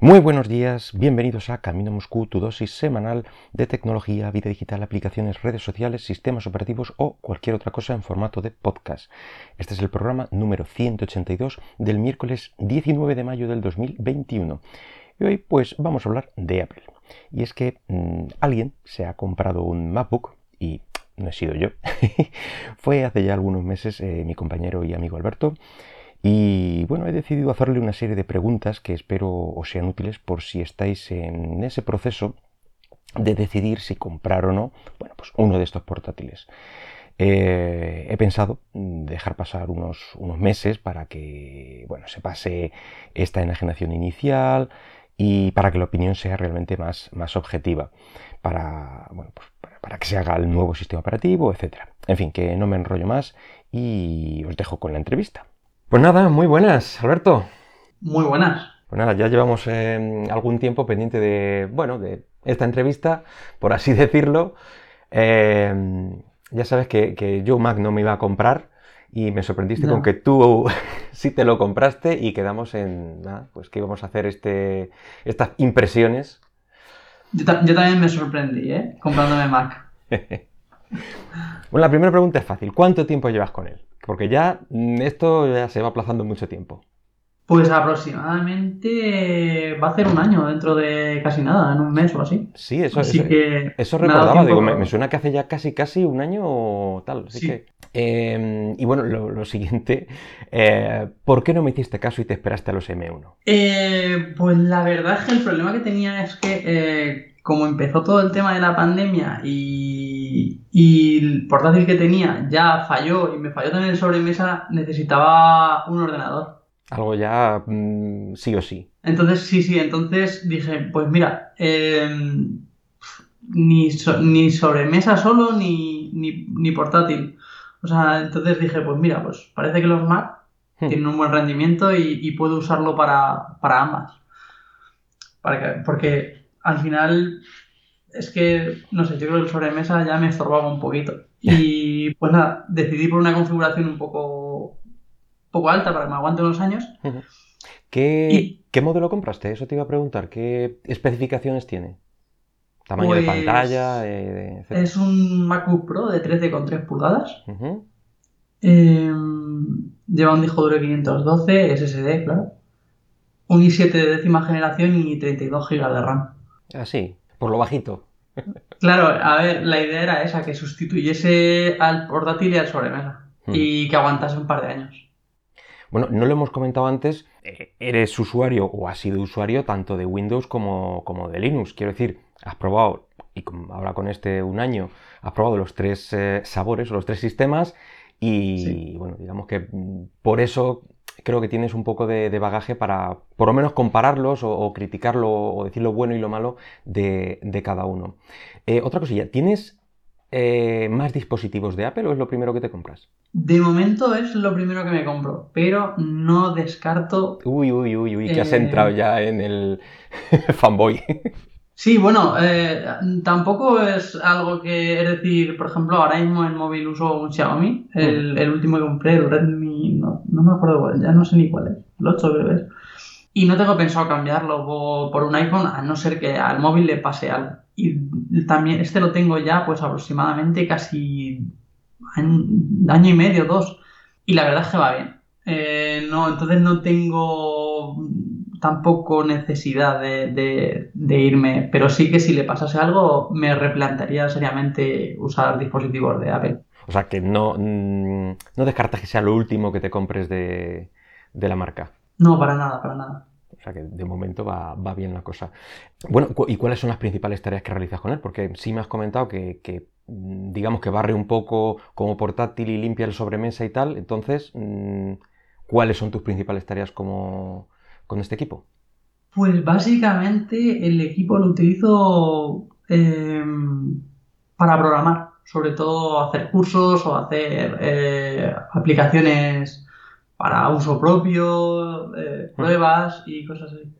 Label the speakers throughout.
Speaker 1: Muy buenos días, bienvenidos a Camino Moscú, tu dosis semanal de tecnología, vida digital, aplicaciones, redes sociales, sistemas operativos o cualquier otra cosa en formato de podcast. Este es el programa número 182 del miércoles 19 de mayo del 2021. Y hoy pues vamos a hablar de Apple. Y es que mmm, alguien se ha comprado un MacBook y no he sido yo. Fue hace ya algunos meses eh, mi compañero y amigo Alberto. Y bueno, he decidido hacerle una serie de preguntas que espero os sean útiles por si estáis en ese proceso de decidir si comprar o no, bueno, pues uno de estos portátiles. Eh, he pensado dejar pasar unos, unos, meses para que bueno, se pase esta enajenación inicial y para que la opinión sea realmente más, más objetiva, para, bueno, pues para, para que se haga el nuevo sistema operativo, etc. En fin, que no me enrollo más y os dejo con la entrevista. Pues nada, muy buenas, Alberto.
Speaker 2: Muy buenas.
Speaker 1: Pues nada, ya llevamos eh, algún tiempo pendiente de, bueno, de esta entrevista, por así decirlo. Eh, ya sabes que, que, yo Mac no me iba a comprar y me sorprendiste no. con que tú sí te lo compraste y quedamos en, nada, pues que íbamos a hacer este, estas impresiones.
Speaker 2: Yo, ta yo también me sorprendí, ¿eh? Comprándome Mac.
Speaker 1: bueno, la primera pregunta es fácil. ¿Cuánto tiempo llevas con él? Porque ya mm, esto ya se va aplazando mucho tiempo.
Speaker 2: Pues aproximadamente va a ser un año dentro de casi nada, en un mes o así.
Speaker 1: Sí, eso, así eso, que eso recordaba, digo, me, me, suena que hace ya casi casi un año o tal. Así sí. que, eh, y bueno, lo, lo siguiente, eh, ¿por qué no me hiciste caso y te esperaste a los M1?
Speaker 2: Eh, pues la verdad es que el problema que tenía es que eh, como empezó todo el tema de la pandemia y, y, el portátil que tenía ya falló y me falló también el sobremesa, necesitaba un ordenador.
Speaker 1: Algo ya mmm, sí o sí.
Speaker 2: Entonces, sí, sí, entonces dije, pues mira, eh, ni, so, ni sobremesa solo ni, ni, ni, portátil. O sea, entonces dije, pues mira, pues parece que los Mac hmm. tienen un buen rendimiento y, y puedo usarlo para, para ambas. Para que, porque al final es que, no sé, yo creo que el sobremesa ya me estorbaba un poquito. Y pues nada, decidí por una configuración un poco, poco alta para que me aguante unos años.
Speaker 1: ¿Qué, y, ¿Qué, modelo compraste? Eso te iba a preguntar. ¿Qué especificaciones tiene? ¿Tamaño pues, de pantalla? Eh,
Speaker 2: es un MacBook Pro de 13,3 pulgadas. Uh -huh. eh, lleva un disco duro de 512, SSD, claro. Un i7 de décima generación y 32 GB de RAM.
Speaker 1: Ah, por lo bajito.
Speaker 2: Claro, a ver, la idea era esa, que sustituyese al portátil y al sobremesa. Hmm. Y que aguantase un par de años.
Speaker 1: Bueno, no lo hemos comentado antes, eh, eres usuario o has sido usuario tanto de Windows como, como de Linux. Quiero decir, has probado, y ahora con este un año, has probado los tres eh, sabores o los tres sistemas y sí. bueno, digamos que mm, por eso creo que tienes un poco de, de bagaje para por lo menos compararlos o, o, criticarlo o decir lo bueno y lo malo de, de cada uno. Eh, otra cosilla, ¿tienes eh, más dispositivos de Apple o es lo primero que te compras?
Speaker 2: De momento es lo primero que me compro, pero no descarto...
Speaker 1: Uy, uy, uy, uy, que has entrado ya en el fanboy.
Speaker 2: Sí, bueno, eh, tampoco es algo que, es decir, por ejemplo, ahora mismo en móvil uso un Xiaomi, el, el último que compré, el Redmi, no, no, me acuerdo cuál, ya no sé ni cuál es, el 8 creo que es. Y no tengo pensado cambiarlo por, por, un iPhone, a no ser que al móvil le pase algo. Y también, este lo tengo ya pues aproximadamente casi año, año y medio, dos. Y la verdad es que va bien. Eh, no, entonces no tengo tampoco necesidad de, de, de, irme, pero sí que si le pasase algo me replantearía seriamente usar dispositivos de Apple.
Speaker 1: O sea que no, mm, no descartas que sea lo último que te compres de, de la marca.
Speaker 2: No, para nada, para nada.
Speaker 1: O sea que de momento va, va, bien la cosa. Bueno, ¿y cuáles son las principales tareas que realizas con él? Porque sí me has comentado que, que mm, digamos que barre un poco como portátil y limpia el sobremesa y tal. Entonces, mm, ¿cuáles son tus principales tareas como, con este equipo?
Speaker 2: Pues básicamente el equipo lo utilizo eh, para programar, sobre todo hacer cursos o hacer eh, aplicaciones para uso propio, eh, pruebas y cosas así.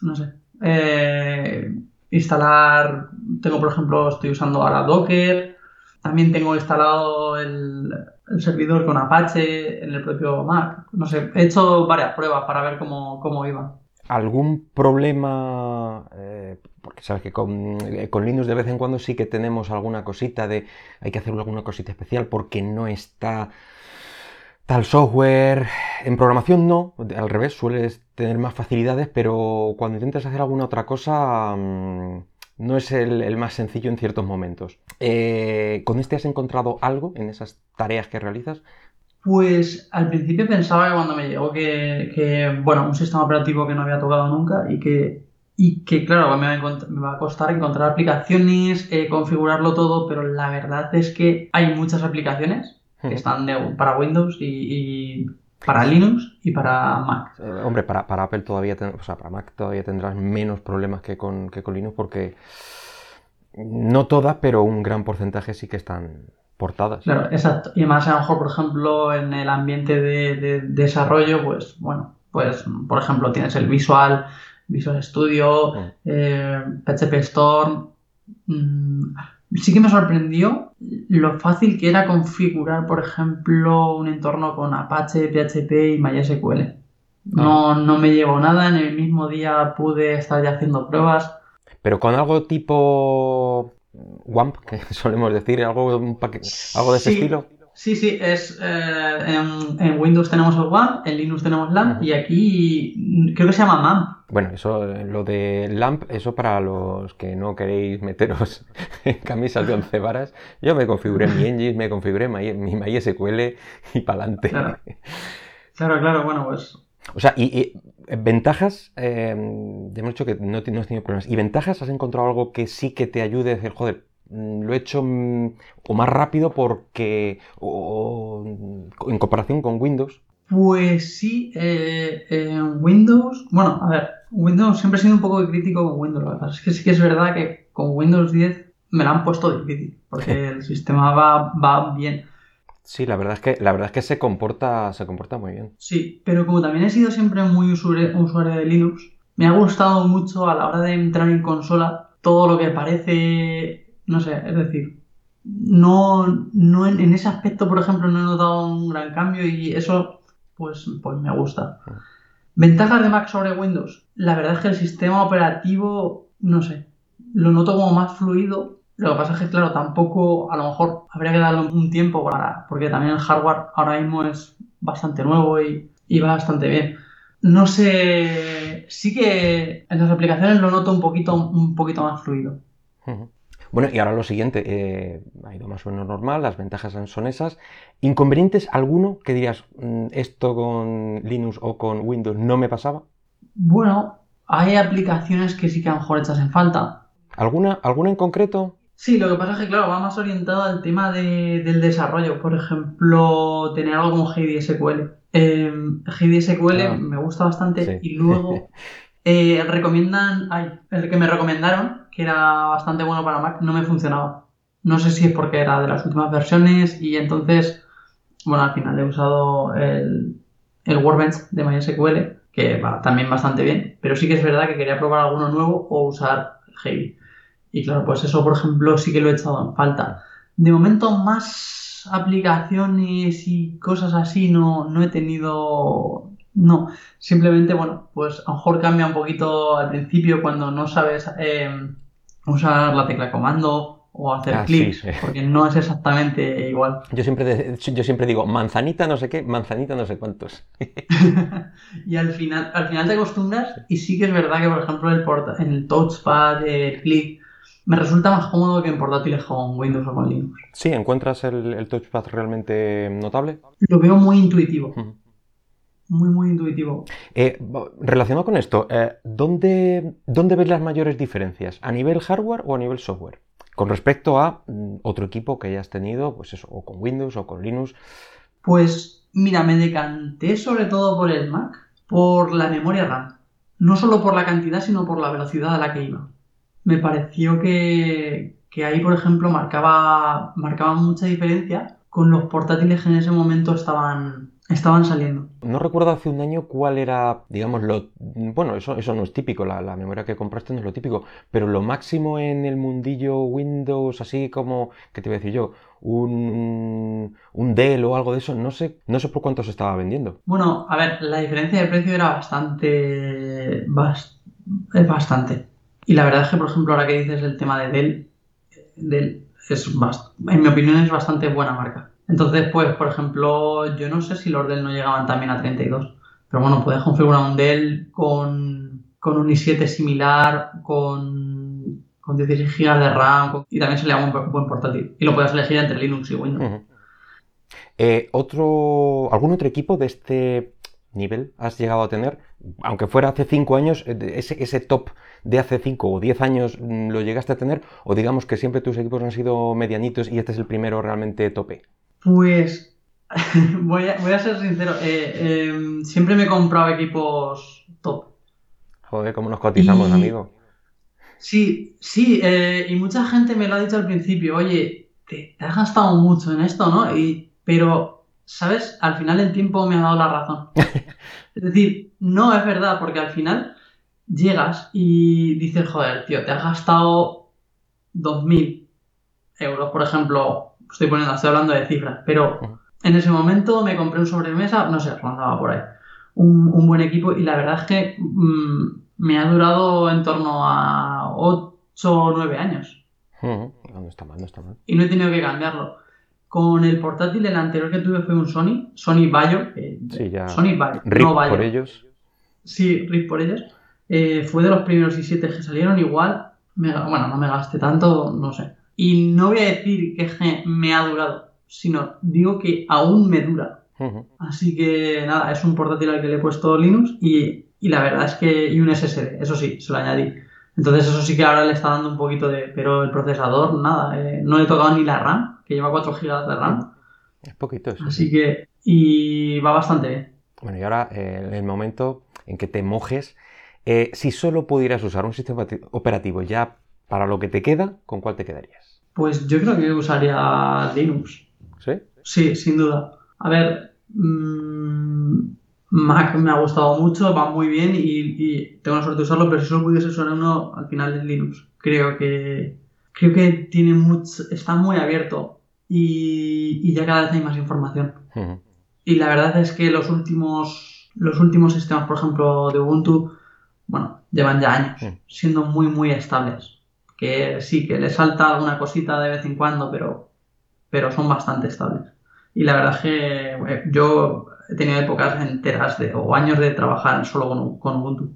Speaker 2: No sé. Eh, instalar, tengo por ejemplo, estoy usando ahora Docker, también tengo instalado el, el servidor con Apache en el propio Mac. No sé, he hecho varias pruebas para ver cómo, cómo iba.
Speaker 1: ¿Algún problema? Eh, porque sabes que con, eh, con, Linux de vez en cuando sí que tenemos alguna cosita de hay que hacer alguna cosita especial porque no está tal software. En programación no, al revés, sueles tener más facilidades, pero cuando intentas hacer alguna otra cosa mmm, no es el, el, más sencillo en ciertos momentos. Eh, ¿Con este has encontrado algo en esas tareas que realizas?
Speaker 2: Pues al principio pensaba que cuando me llegó que, que, bueno, un sistema operativo que no había tocado nunca y que, y que claro, me va, a, me va a costar encontrar aplicaciones, eh, configurarlo todo, pero la verdad es que hay muchas aplicaciones que están de, para Windows y, y, para Linux y para Mac.
Speaker 1: Eh, hombre, para, para Apple todavía, ten, o sea, para Mac todavía tendrás menos problemas que con, que con Linux porque no todas, pero un gran porcentaje sí que están portadas.
Speaker 2: Claro, exacto. Y más a lo mejor, por ejemplo, en el ambiente de, de, desarrollo, pues bueno, pues por ejemplo tienes el Visual, Visual Studio, mm. eh, PHP Storm. Mmm, sí que me sorprendió lo fácil que era configurar, por ejemplo, un entorno con Apache, PHP y MySQL. No, no me llevó nada, en el mismo día pude estar ya haciendo pruebas.
Speaker 1: Pero con algo tipo WAMP, que solemos decir, algo, un algo de ese estilo.
Speaker 2: Sí, sí, es eh, en, en, Windows tenemos el WAMP, en Linux tenemos LAMP uh -huh. y aquí creo que se llama MAMP.
Speaker 1: Bueno, eso, lo de LAMP, eso para los que no queréis meteros en camisas de once varas, yo me configuré mi Engine, me configuré mi, mi MySQL y para adelante.
Speaker 2: Claro. claro, claro, bueno, pues
Speaker 1: o sea, y, y ventajas, eh, hemos dicho que no, no has tenido problemas. ¿Y ventajas has encontrado algo que sí que te ayude a decir, joder, lo he hecho o más rápido porque, o, o en comparación con Windows?
Speaker 2: Pues sí, eh, en Windows, bueno, a ver, Windows siempre he sido un poco crítico con Windows. Que pasa es que sí que es verdad que con Windows 10 me lo han puesto difícil, porque el sistema va, va bien.
Speaker 1: Sí, la verdad es que, la verdad es que se, comporta, se comporta muy bien.
Speaker 2: Sí, pero como también he sido siempre muy usuario, usuario de Linux, me ha gustado mucho a la hora de entrar en consola todo lo que parece, no sé, es decir, no, no en, en, ese aspecto, por ejemplo, no he notado un gran cambio y eso, pues, pues me gusta. Ventajas de Mac sobre Windows. La verdad es que el sistema operativo, no sé, lo noto como más fluido lo que pasa es que, claro, tampoco, a lo mejor habría que darle un tiempo para. Porque también el hardware ahora mismo es bastante nuevo y, y va bastante bien. No sé. Sí que en las aplicaciones lo noto un poquito, un poquito más fluido.
Speaker 1: Bueno, y ahora lo siguiente, eh, ha ido más o menos normal, las ventajas son esas. ¿Inconvenientes alguno que dirías, mm, esto con Linux o con Windows no me pasaba?
Speaker 2: Bueno, hay aplicaciones que sí que a lo mejor echas en falta.
Speaker 1: ¿Alguna, ¿Alguna en concreto?
Speaker 2: Sí, lo que pasa es que, claro, va más orientado al tema de, del desarrollo. Por ejemplo, tener algo como GDSQL. Eh, GDSQL ah, me gusta bastante sí. y luego eh, recomiendan, ay, el que me recomendaron, que era bastante bueno para Mac, no me funcionaba. No sé si es porque era de las últimas versiones y entonces, bueno, al final he usado el, el Workbench de MySQL, que va también bastante bien, pero sí que es verdad que quería probar alguno nuevo o usar Heavy. Y claro, pues eso, por ejemplo, sí que lo he echado en falta. De momento, más aplicaciones y cosas así no, no he tenido. No, simplemente, bueno, pues a lo mejor cambia un poquito al principio cuando no sabes eh, usar la tecla comando o hacer ah, sí, sí. porque no es exactamente igual.
Speaker 1: Yo siempre, yo siempre digo manzanita no sé qué, manzanita no sé cuántos.
Speaker 2: y al final, al final te acostumbras y sí que es verdad que, por ejemplo, el porta, en el touchpad, el clic, me resulta más cómodo que en portátiles con Windows o con Linux.
Speaker 1: Sí, ¿encuentras el, el touchpad realmente notable?
Speaker 2: Lo veo muy intuitivo. Uh -huh. Muy, muy intuitivo.
Speaker 1: Eh, relacionado con esto, eh, ¿dónde, ¿dónde ves las mayores diferencias? ¿A nivel hardware o a nivel software? Con respecto a mm, otro equipo que hayas tenido, pues eso, o con Windows o con Linux.
Speaker 2: Pues mira, me decanté sobre todo por el Mac, por la memoria RAM. No solo por la cantidad, sino por la velocidad a la que iba me pareció que, que ahí, por ejemplo, marcaba, marcaba mucha diferencia con los portátiles que en ese momento estaban, Estaban saliendo.
Speaker 1: No recuerdo hace un año cuál era, digamos, lo... Bueno, eso, eso no es típico, la, la, memoria que compraste no es lo típico, pero lo máximo en el mundillo Windows, así como, ¿qué te voy a decir yo? Un, un Dell o algo de eso, no sé, no sé por cuánto se estaba vendiendo.
Speaker 2: Bueno, a ver, la diferencia de precio era bastante... es bastante. Y la verdad es que, por ejemplo, ahora que dices el tema de Dell, Dell es, en mi opinión, es bastante buena marca. Entonces, pues, por ejemplo, yo no sé si los Dell no llegaban también a 32, pero bueno, puedes configurar un Dell con, con un i7 similar, con, con 16 GB de RAM, y también se le da un buen portátil. Y lo puedes elegir entre Linux y Windows.
Speaker 1: Eh, otro, ¿Algún otro equipo de este nivel has llegado a tener? Aunque fuera hace 5 años, eh, ese, ese top de hace 5 o 10 años mm, lo llegaste a tener, o digamos que siempre tus equipos han sido medianitos y este es el primero realmente tope.
Speaker 2: Pues voy, a, ser sincero, eh, em, siempre me he comprado equipos top.
Speaker 1: Joder, ¿cómo nos cotizamos, amigo?
Speaker 2: Sí, sí, eh, y mucha gente me lo ha dicho al principio, oye, te, has gastado mucho en esto, ¿no? Y, pero, ¿sabes? Al final el tiempo me ha dado la razón. es decir, no es verdad, porque al final llegas y dices, joder, tío, te has gastado 2.000 euros, por ejemplo, estoy poniendo, estoy hablando de cifras, pero en ese momento me compré un sobremesa, no sé, rondaba por ahí, un, buen equipo y la verdad es que mm, me ha durado en torno a 8 o 9 años.
Speaker 1: No está mal, no está mal.
Speaker 2: Y no he tenido que cambiarlo. Con el portátil, el anterior que tuve fue un Sony, Sony Bayo.
Speaker 1: sí, ya.
Speaker 2: Sony Bayo,
Speaker 1: no por ellos.
Speaker 2: Sí, RIP por ellos. Eh, fue de los primeros i7 que salieron, igual, bueno, no me gasté tanto, no sé. Y no voy a decir que me ha durado, sino digo que aún me dura. Así que nada, es un portátil al que le he puesto Linux y, la verdad es que. y un SSD, eso sí, se lo añadí. Entonces, eso sí que ahora le está dando un poquito de. Pero el procesador, nada, eh, no le he tocado ni la RAM, que lleva 4 GB de RAM.
Speaker 1: Es poquito eso.
Speaker 2: Así que. y va bastante bien.
Speaker 1: Bueno, y ahora, eh, en el momento en que te mojes, eh, si solo pudieras usar un sistema operativo ya para lo que te queda, ¿con cuál te quedarías?
Speaker 2: Pues yo creo que usaría Linux.
Speaker 1: ¿Sí?
Speaker 2: Sí, sin duda. A ver, mm, Mac me ha gustado mucho, va muy bien y, tengo la suerte de usarlo, pero si solo pudiese usar uno, al final es Linux. Creo que creo que tiene mucho, está muy abierto y, ya cada vez hay más información. Y la verdad es que los últimos, los últimos sistemas, por ejemplo, de Ubuntu, bueno, llevan ya años siendo muy, muy estables que sí, que le salta alguna cosita de vez en cuando, pero, pero son bastante estables. Y la verdad es que eh, yo he tenido épocas enteras de, o años de trabajar solo con, Ubuntu.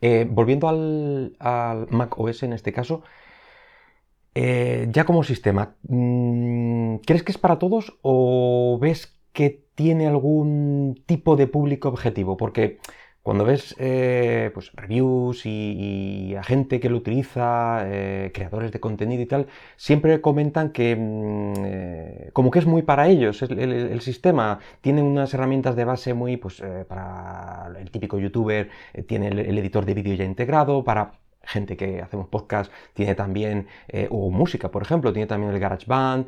Speaker 1: Eh, volviendo al, Mac OS en este caso, eh, ya como sistema, mm, ¿crees que es para todos o ves que tiene algún tipo de público objetivo? Porque cuando ves eh, pues, reviews y, a gente que lo utiliza, eh, creadores de contenido y tal, siempre comentan que mm, eh, como que es muy para ellos el, sistema. Tiene unas herramientas de base muy, pues para el típico youtuber, tiene el, editor de vídeo ya integrado, para gente que hacemos podcast tiene también, o música, por ejemplo, tiene también el GarageBand.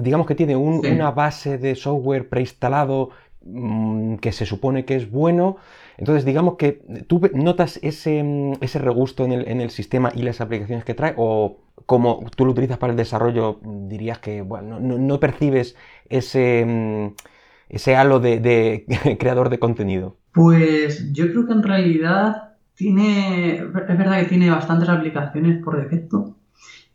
Speaker 1: digamos que tiene una base de software preinstalado mm, que se supone que es bueno. Entonces, digamos que tú notas ese, mm, ese regusto en el, en el, sistema y las aplicaciones que trae, o como tú lo utilizas para el desarrollo, dirías que bueno, no, percibes ese, mm, ese halo de, creador de contenido.
Speaker 2: Pues yo creo que en realidad tiene, es verdad que tiene bastantes aplicaciones por defecto.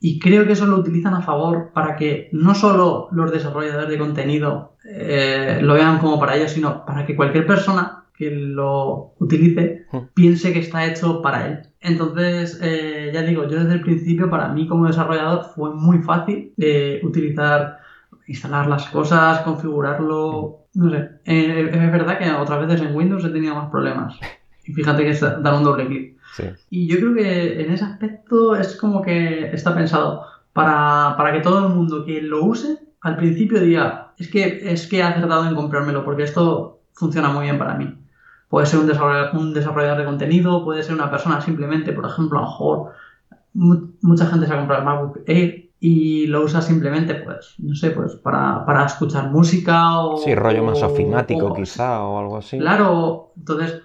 Speaker 2: Y creo que eso lo utilizan a favor para que no solo los desarrolladores de contenido eh, lo vean como para ellos, sino para que cualquier persona que lo utilice hmm. piense que está hecho para él. Entonces, eh, ya digo, yo desde el principio, para mí como desarrollador, fue muy fácil eh, utilizar, instalar las cosas, configurarlo. No sé, eh, es verdad que otras veces en Windows he tenido más problemas. Y fíjate que es dar un doble clic. Y yo creo que en ese aspecto es como que está pensado para, para que todo el mundo que lo use al principio diga, es que, es que he acertado en comprármelo porque esto funciona muy bien para mí. Puede ser un desarrollador, de contenido, puede ser una persona simplemente, por ejemplo, a lo mejor mucha gente se ha comprado el MacBook Air y lo usas simplemente, pues, no sé, pues para, para escuchar música o...
Speaker 1: Sí, rollo más ofimático quizá o algo así.
Speaker 2: Claro, entonces,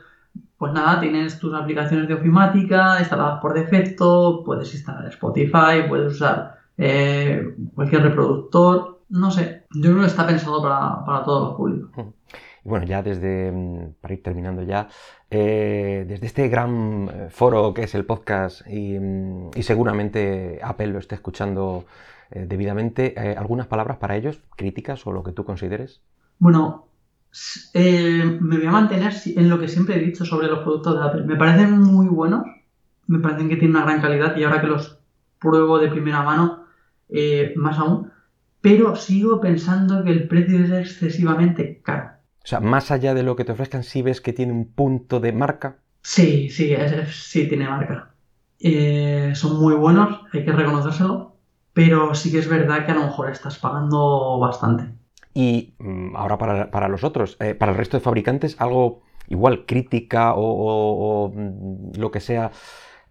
Speaker 2: pues nada, tienes tus aplicaciones de ofimática instaladas por defecto, puedes instalar Spotify, puedes usar eh, cualquier reproductor, no sé, yo creo que está pensado para, para todos los públicos.
Speaker 1: Y bueno, ya desde, mm, para ir terminando ya, eh, desde este gran eh, foro que es el podcast y, mm, seguramente Apple lo esté escuchando eh, debidamente, ¿algunas palabras para ellos, críticas o lo que tú consideres?
Speaker 2: Bueno, me voy a mantener en lo que siempre he dicho sobre los productos de Apple. Me parecen muy buenos, me parecen que tienen una gran calidad y ahora que los pruebo de primera mano, más aún, pero sigo pensando que el precio es excesivamente caro.
Speaker 1: O sea, más allá de lo que te ofrezcan, si ves que tiene un punto de marca.
Speaker 2: Sí, sí, es- es- sí tiene marca. Eh, son muy buenos, hay que reconocérselo, pero sí que es verdad que a lo mejor estás pagando bastante.
Speaker 1: Y mm, ahora para, para los otros, eh, para el resto de fabricantes, algo igual, crítica o, o- o, mm, lo que sea,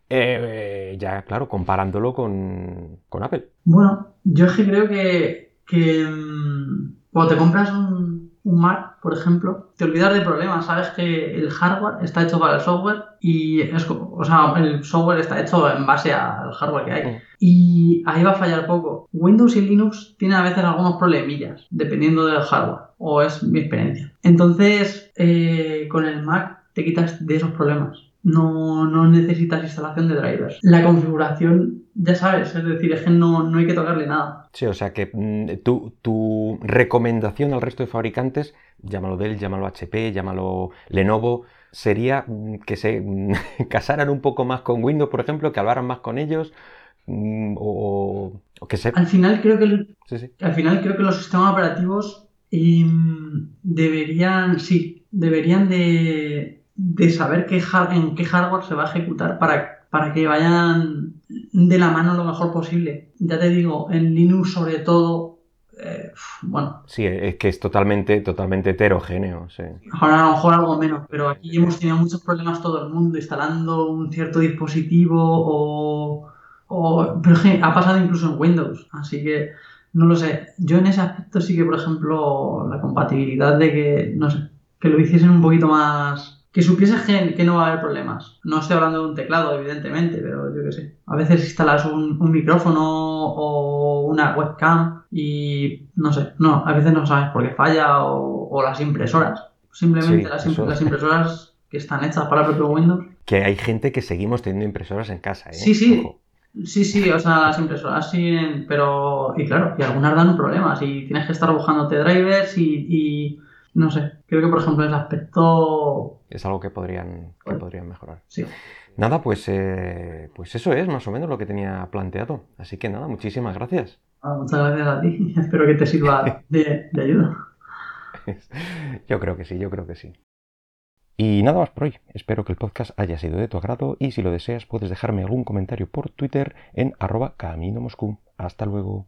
Speaker 1: eh, eh, ya claro, comparándolo con, con Apple.
Speaker 2: Bueno, yo es que creo que, que, mm, cuando te compras un, un Mac, por ejemplo, te olvidas de problemas. Sabes que el hardware está hecho para el software y es, o sea, el software está hecho en base al hardware que hay.
Speaker 1: Mm.
Speaker 2: Y ahí va a fallar poco. Windows y Linux tienen a veces algunos problemillas, dependiendo del hardware, o es mi experiencia. Entonces, eh, con el Mac te quitas de esos problemas. No, no necesitas instalación de drivers. La configuración, ya sabes, es decir, es que no, no hay que tocarle nada.
Speaker 1: Sí, o sea que mm, tu, tu recomendación al resto de fabricantes, llámalo Dell, llámalo HP, llámalo Lenovo, sería mm, que se mm, casaran un poco más con Windows, por ejemplo, que hablaran más con ellos, mm, o, o que se...
Speaker 2: Al final creo que el-
Speaker 1: Sí, sí.
Speaker 2: al final creo que los sistemas operativos em, deberían, sí, deberían de, de saber qué en qué hardware se va a ejecutar para, para que vayan de la mano lo mejor posible. Ya te digo, en Linux sobre todo, eh, bueno,
Speaker 1: Sí, es que es totalmente, totalmente heterogéneo, sí.
Speaker 2: ahora a lo mejor algo menos, pero aquí hemos tenido muchos problemas todo el mundo instalando un cierto dispositivo o... o pero que ha pasado incluso en Windows, así que no lo sé. Yo en ese aspecto sí que, por ejemplo, la compatibilidad de que, no sé, que lo hiciesen un poquito más... Que supieses que, que no va a haber problemas. No estoy hablando de un teclado, evidentemente, pero yo qué sé. A veces instalas un, un micrófono o una webcam y no sé, no, a veces no sabes por qué falla o, o las impresoras. Simplemente
Speaker 1: Sí,
Speaker 2: las, im-
Speaker 1: eso.
Speaker 2: las impresoras que están hechas para el propio Windows.
Speaker 1: Que hay gente que seguimos teniendo impresoras en casa, ¿eh?
Speaker 2: Sí, sí.
Speaker 1: Ojo.
Speaker 2: Sí, sí, o sea, las impresoras siguen, pero, y claro, y algunas dan problemas y tienes que estar buscándote drivers y, y no sé, creo que por ejemplo ese aspecto,
Speaker 1: Es algo que podrían, que
Speaker 2: Bueno.
Speaker 1: podrían mejorar.
Speaker 2: sí.
Speaker 1: Nada, pues, eh, pues eso es más o menos lo que tenía planteado. Así que nada, muchísimas gracias.
Speaker 2: Ah, Muchas gracias a ti, espero que te sirva de, de ayuda.
Speaker 1: Yo creo que sí, yo creo que sí. Y nada más por hoy. Espero que el podcast haya sido de tu agrado y si lo deseas puedes dejarme algún comentario por Twitter en arroba camino moscú. Hasta luego.